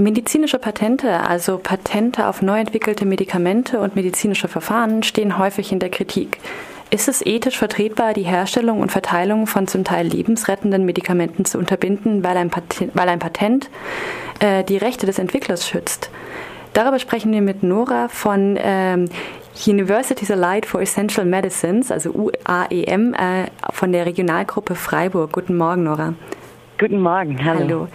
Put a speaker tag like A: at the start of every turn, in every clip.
A: Medizinische Patente, also Patente auf neu entwickelte Medikamente und medizinische Verfahren, stehen häufig in der Kritik. Ist es ethisch vertretbar, die Herstellung und Verteilung von zum Teil lebensrettenden Medikamenten zu unterbinden, weil ein Patent, weil ein Patent äh, die Rechte des Entwicklers schützt? Darüber sprechen wir mit Nora von ähm, Universities Allied for Essential Medicines, also UAEM, äh, von der Regionalgruppe Freiburg. Guten Morgen, Nora.
B: Guten Morgen, hallo. hallo.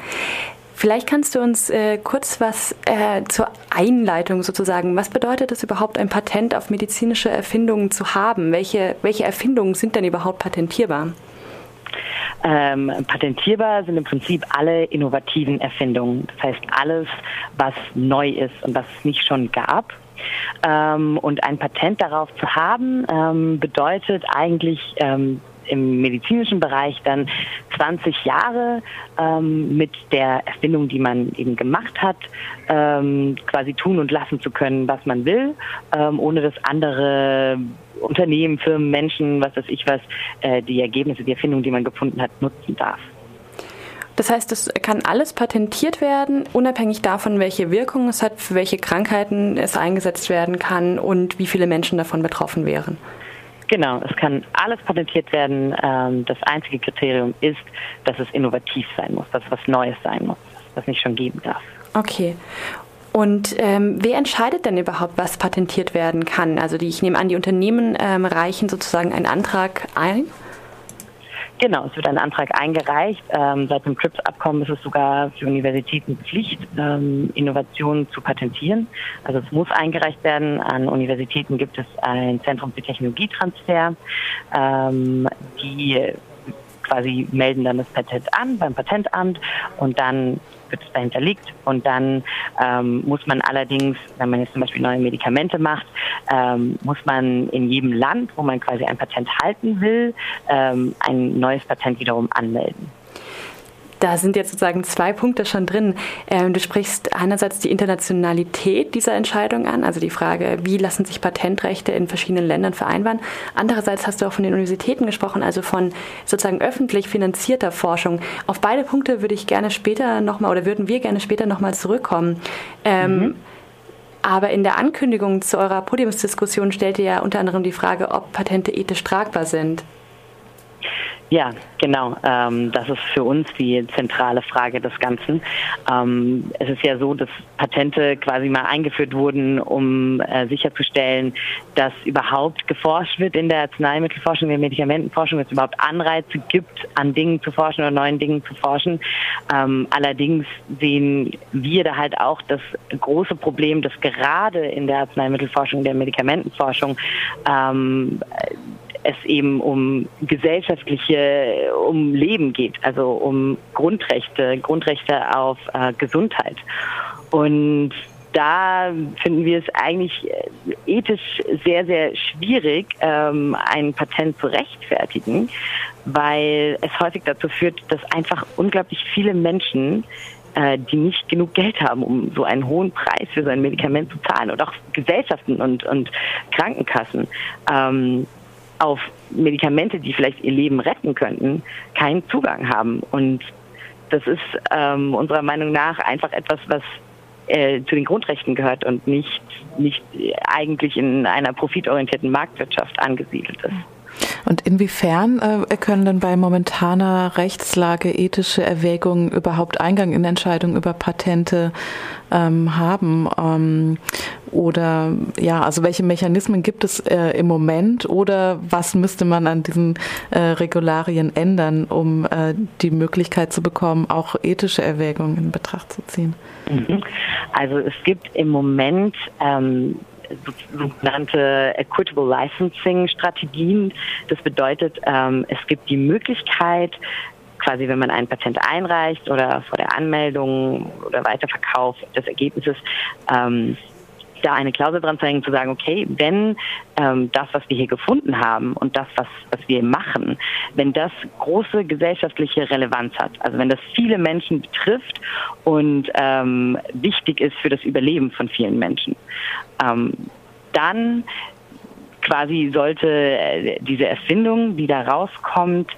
A: Vielleicht kannst du uns äh, kurz was äh, zur Einleitung sozusagen. Was bedeutet es überhaupt, ein Patent auf medizinische Erfindungen zu haben? Welche, welche Erfindungen sind denn überhaupt patentierbar?
B: Ähm, patentierbar sind im Prinzip alle innovativen Erfindungen. Das heißt alles, was neu ist und was es nicht schon gab. Ähm, und ein Patent darauf zu haben, ähm, bedeutet eigentlich ähm, im medizinischen Bereich dann 20 Jahre ähm, mit der Erfindung, die man eben gemacht hat, ähm, quasi tun und lassen zu können, was man will, ähm, ohne dass andere Unternehmen, Firmen, Menschen, was weiß ich was, äh, die Ergebnisse, die Erfindung, die man gefunden hat, nutzen darf.
A: Das heißt, es kann alles patentiert werden, unabhängig davon, welche Wirkung es hat, für welche Krankheiten es eingesetzt werden kann und wie viele Menschen davon betroffen wären.
B: Genau, es kann alles patentiert werden. Ähm, das einzige Kriterium ist, dass es innovativ sein muss, dass es was Neues sein muss, was nicht schon geben darf.
A: Okay. Und ähm, wer entscheidet denn überhaupt, was patentiert werden kann? Also die, ich nehme an, die Unternehmen ähm, reichen sozusagen einen Antrag ein.
B: Genau, es wird ein Antrag eingereicht. Ähm, seit dem CRIPS-Abkommen ist es sogar für Universitäten Pflicht, ähm, Innovationen zu patentieren. Also es muss eingereicht werden. An Universitäten gibt es ein Zentrum für Technologietransfer, ähm, die quasi melden dann das Patent an beim Patentamt und dann wird es dahinter liegt. Und dann ähm, muss man allerdings, wenn man jetzt zum Beispiel neue Medikamente macht, ähm, muss man in jedem Land, wo man quasi ein Patent halten will, ähm, ein neues Patent wiederum anmelden.
A: Da sind jetzt sozusagen zwei Punkte schon drin. Ähm, du sprichst einerseits die Internationalität dieser Entscheidung an, also die Frage, wie lassen sich Patentrechte in verschiedenen Ländern vereinbaren. Andererseits hast du auch von den Universitäten gesprochen, also von sozusagen öffentlich finanzierter Forschung. Auf beide Punkte würde ich gerne später nochmal oder würden wir gerne später nochmal zurückkommen. Ähm, mhm. Aber in der Ankündigung zu eurer Podiumsdiskussion stellt ihr ja unter anderem die Frage, ob Patente ethisch tragbar sind.
B: Ja, genau. Ähm, das ist für uns die zentrale Frage des Ganzen. Ähm, es ist ja so, dass Patente quasi mal eingeführt wurden, um äh, sicherzustellen, dass überhaupt geforscht wird in der Arzneimittelforschung, in der Medikamentenforschung, dass es überhaupt Anreize gibt, an Dingen zu forschen oder neuen Dingen zu forschen. Ähm, allerdings sehen wir da halt auch das große Problem, dass gerade in der Arzneimittelforschung, der Medikamentenforschung ähm, es eben um gesellschaftliche, um Leben geht, also um Grundrechte, Grundrechte auf äh, Gesundheit. Und da finden wir es eigentlich äh, ethisch sehr, sehr schwierig, ähm, ein Patent zu rechtfertigen, weil es häufig dazu führt, dass einfach unglaublich viele Menschen äh, die nicht genug Geld haben, um so einen hohen Preis für so ein Medikament zu zahlen und auch Gesellschaften und, und Krankenkassen ähm, auf Medikamente, die vielleicht ihr Leben retten könnten, keinen Zugang haben. Und das ist ähm, unserer Meinung nach einfach etwas, was äh, zu den Grundrechten gehört und nicht, nicht eigentlich in einer profitorientierten Marktwirtschaft angesiedelt ist.
C: Und inwiefern äh, können denn bei momentaner Rechtslage ethische Erwägungen überhaupt Eingang in Entscheidungen über Patente ähm, haben? Ähm, oder ja, also welche Mechanismen gibt es äh, im Moment oder was müsste man an diesen äh, Regularien ändern, um äh, die Möglichkeit zu bekommen, auch ethische Erwägungen in Betracht zu ziehen?
B: Mhm. Also es gibt im Moment ähm, sogenannte Equitable Licensing Strategien. Das bedeutet, ähm, es gibt die Möglichkeit, quasi wenn man ein Patent einreicht oder vor der Anmeldung oder Weiterverkauf des Ergebnisses, ähm, da eine Klausel dran zu hängen, zu sagen, okay, wenn ähm, das, was wir hier gefunden haben und das, was, was wir machen, wenn das große gesellschaftliche Relevanz hat, also wenn das viele Menschen betrifft und ähm, wichtig ist für das Überleben von vielen Menschen, ähm, dann quasi sollte äh, diese Erfindung, die da rauskommt,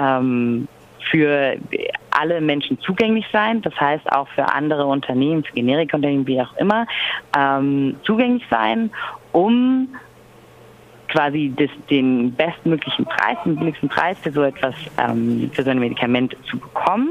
B: ähm, für alle Menschen zugänglich sein. Das heißt auch für andere Unternehmen, für Generikunternehmen, wie auch immer, ähm, zugänglich sein, um quasi das, den bestmöglichen Preis, den billigsten Preis für so etwas, ähm, für so ein Medikament zu bekommen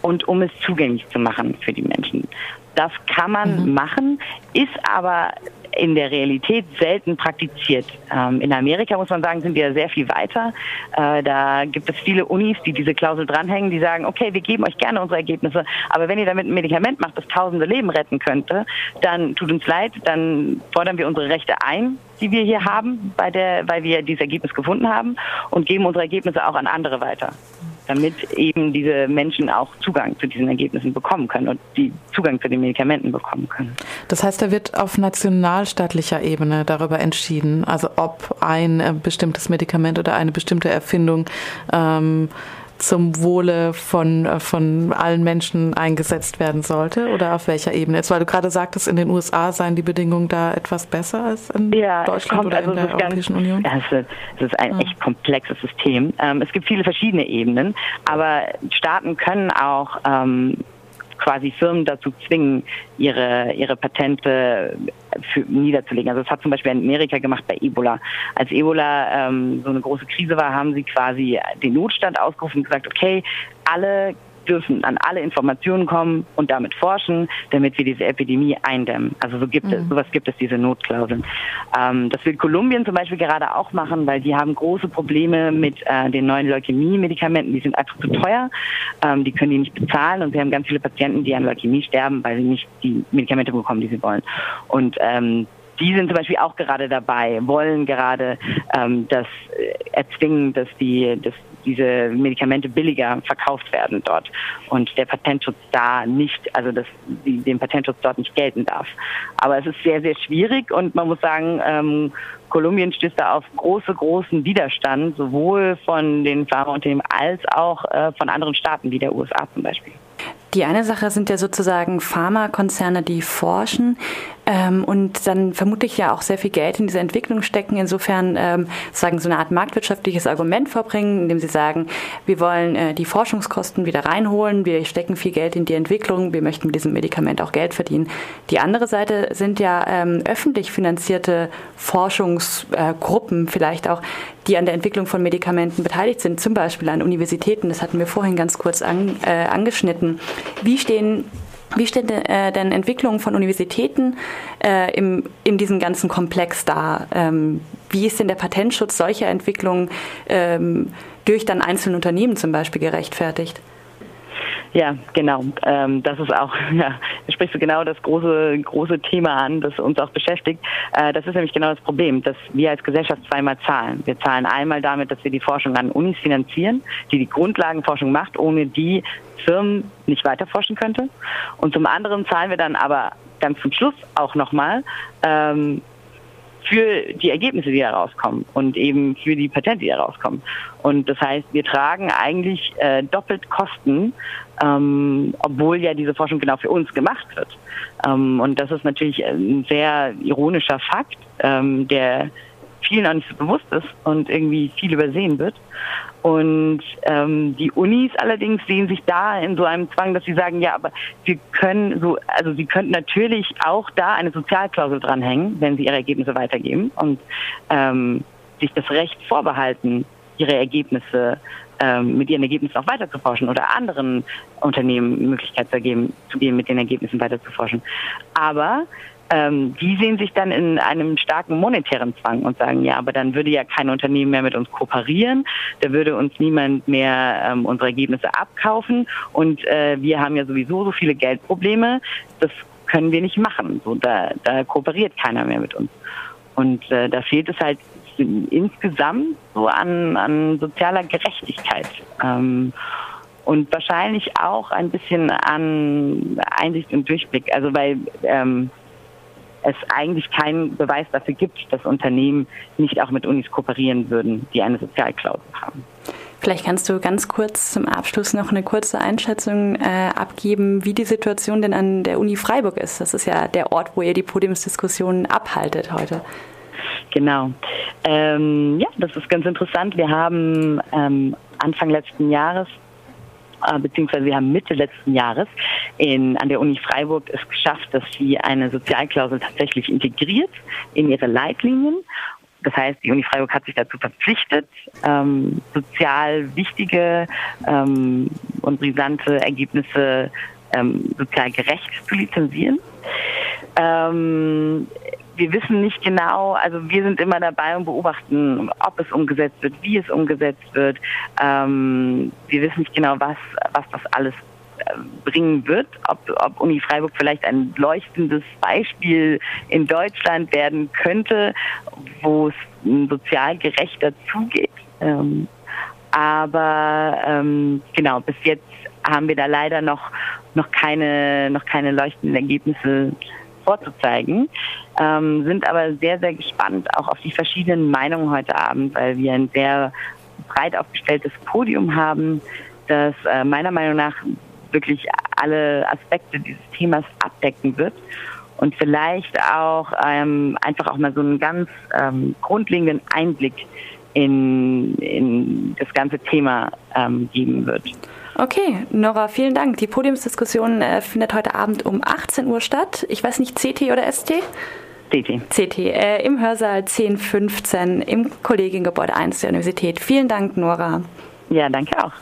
B: und um es zugänglich zu machen für die Menschen. Das kann man mhm. machen, ist aber in der Realität selten praktiziert. Ähm, in Amerika muss man sagen, sind wir sehr viel weiter. Äh, da gibt es viele Unis, die diese Klausel dranhängen, die sagen, okay, wir geben euch gerne unsere Ergebnisse, aber wenn ihr damit ein Medikament macht, das tausende Leben retten könnte, dann tut uns leid, dann fordern wir unsere Rechte ein, die wir hier haben, bei der, weil wir dieses Ergebnis gefunden haben und geben unsere Ergebnisse auch an andere weiter damit eben diese Menschen auch Zugang zu diesen Ergebnissen bekommen können und die Zugang zu den Medikamenten bekommen können.
C: Das heißt, da wird auf nationalstaatlicher Ebene darüber entschieden, also ob ein äh, bestimmtes Medikament oder eine bestimmte Erfindung ähm, zum Wohle von, äh, von allen Menschen eingesetzt werden sollte oder auf welcher Ebene? Jetzt, weil du gerade sagtest, in den USA seien die Bedingungen da etwas besser als in ja, Deutschland oder also in der Europäischen ganz, Union?
B: Ja, es, ist, es ist ein ja. echt komplexes System. Ähm, es gibt viele verschiedene Ebenen, aber Staaten können auch ähm, quasi Firmen dazu zwingen, ihre, ihre Patente für, niederzulegen. Also das hat zum Beispiel Amerika gemacht bei Ebola. Als Ebola ähm, so eine große Krise war, haben sie quasi den Notstand ausgerufen und gesagt, okay, alle dürfen an alle Informationen kommen und damit forschen, damit wir diese Epidemie eindämmen. Also so gibt mhm. es, sowas gibt es diese Notklauseln. Ähm, das will Kolumbien zum Beispiel gerade auch machen, weil die haben große Probleme mit äh, den neuen Leukämie-Medikamenten. Die sind einfach zu teuer. Ähm, die können die nicht bezahlen und sie haben ganz viele Patienten, die an Leukämie sterben, weil sie nicht die Medikamente bekommen, die sie wollen. Und ähm, die sind zum Beispiel auch gerade dabei, wollen gerade ähm, das äh, erzwingen, dass die, dass diese Medikamente billiger verkauft werden dort und der Patentschutz da nicht, also dass den Patentschutz dort nicht gelten darf. Aber es ist sehr, sehr schwierig und man muss sagen, ähm, Kolumbien stößt da auf große, großen Widerstand, sowohl von den Pharmaunternehmen als auch äh, von anderen Staaten wie der USA zum Beispiel.
A: Die eine Sache sind ja sozusagen Pharmakonzerne, die forschen ähm, und dann vermutlich ja auch sehr viel Geld in diese Entwicklung stecken. Insofern ähm, sagen so eine Art marktwirtschaftliches Argument vorbringen, indem sie sagen, wir wollen äh, die Forschungskosten wieder reinholen, wir stecken viel Geld in die Entwicklung, wir möchten mit diesem Medikament auch Geld verdienen. Die andere Seite sind ja ähm, öffentlich finanzierte Forschungsgruppen äh, vielleicht auch, die an der Entwicklung von Medikamenten beteiligt sind, zum Beispiel an Universitäten. Das hatten wir vorhin ganz kurz an, äh, angeschnitten. Wie stehen wie steht äh, denn Entwicklung von Universitäten äh, im, in diesem ganzen Komplex da? Ähm, wie ist denn der Patentschutz solcher Entwicklungen ähm, durch dann einzelne Unternehmen zum Beispiel gerechtfertigt?
B: Ja, genau. Ähm, das ist auch, ja, sprichst du genau das große, große Thema an, das uns auch beschäftigt. Äh, das ist nämlich genau das Problem, dass wir als Gesellschaft zweimal zahlen. Wir zahlen einmal damit, dass wir die Forschung an Unis finanzieren, die die Grundlagenforschung macht, ohne die Firmen nicht weiter forschen könnte. Und zum anderen zahlen wir dann aber ganz zum Schluss auch nochmal ähm, für die Ergebnisse, die herauskommen und eben für die Patente, die herauskommen. Und das heißt, wir tragen eigentlich äh, doppelt Kosten, ähm, obwohl ja diese Forschung genau für uns gemacht wird. Ähm, und das ist natürlich ein sehr ironischer Fakt, ähm, der vielen auch nicht so bewusst ist und irgendwie viel übersehen wird. Und ähm, die Unis allerdings sehen sich da in so einem Zwang, dass sie sagen, ja, aber wir können so, also sie könnten natürlich auch da eine Sozialklausel dranhängen, wenn sie ihre Ergebnisse weitergeben und ähm, sich das Recht vorbehalten, ihre Ergebnisse ähm, mit ihren Ergebnissen auch weiter zu forschen oder anderen Unternehmen Möglichkeit zu geben, zu geben, mit den Ergebnissen weiter zu forschen. Aber ähm, die sehen sich dann in einem starken monetären Zwang und sagen, ja, aber dann würde ja kein Unternehmen mehr mit uns kooperieren, da würde uns niemand mehr ähm, unsere Ergebnisse abkaufen und äh, wir haben ja sowieso so viele Geldprobleme, das können wir nicht machen. So, da, da kooperiert keiner mehr mit uns. Und äh, da fehlt es halt insgesamt so an, an sozialer Gerechtigkeit. Ähm, und wahrscheinlich auch ein bisschen an Einsicht und Durchblick. Also weil ähm, es eigentlich keinen Beweis dafür gibt, dass Unternehmen nicht auch mit Unis kooperieren würden, die eine Sozialklausel haben.
A: Vielleicht kannst du ganz kurz zum Abschluss noch eine kurze Einschätzung äh, abgeben, wie die Situation denn an der Uni Freiburg ist. Das ist ja der Ort, wo ihr die Podiumsdiskussionen abhaltet heute.
B: Genau. Ähm, ja, das ist ganz interessant. Wir haben ähm, Anfang letzten Jahres beziehungsweise wir haben Mitte letzten Jahres in, an der Uni Freiburg es geschafft, dass sie eine Sozialklausel tatsächlich integriert in ihre Leitlinien. Das heißt, die Uni Freiburg hat sich dazu verpflichtet, ähm, sozial wichtige ähm, und brisante Ergebnisse ähm, sozial gerecht zu lizenzieren. Ähm, wir wissen nicht genau, also wir sind immer dabei und beobachten, ob es umgesetzt wird, wie es umgesetzt wird. Ähm, wir wissen nicht genau, was, was das alles äh, bringen wird, ob, ob Uni Freiburg vielleicht ein leuchtendes Beispiel in Deutschland werden könnte, wo es sozial gerechter zugeht. Ähm, aber ähm, genau, bis jetzt haben wir da leider noch, noch, keine, noch keine leuchtenden Ergebnisse vorzuzeigen, ähm, sind aber sehr, sehr gespannt auch auf die verschiedenen Meinungen heute Abend, weil wir ein sehr breit aufgestelltes Podium haben, das äh, meiner Meinung nach wirklich alle Aspekte dieses Themas abdecken wird und vielleicht auch ähm, einfach auch mal so einen ganz ähm, grundlegenden Einblick in, in das ganze Thema ähm, geben wird.
A: Okay, Nora, vielen Dank. Die Podiumsdiskussion äh, findet heute Abend um 18 Uhr statt. Ich weiß nicht, CT oder ST?
B: CT.
A: CT, äh, im Hörsaal 1015 im Kollegiengebäude 1 der Universität. Vielen Dank, Nora.
B: Ja, danke auch.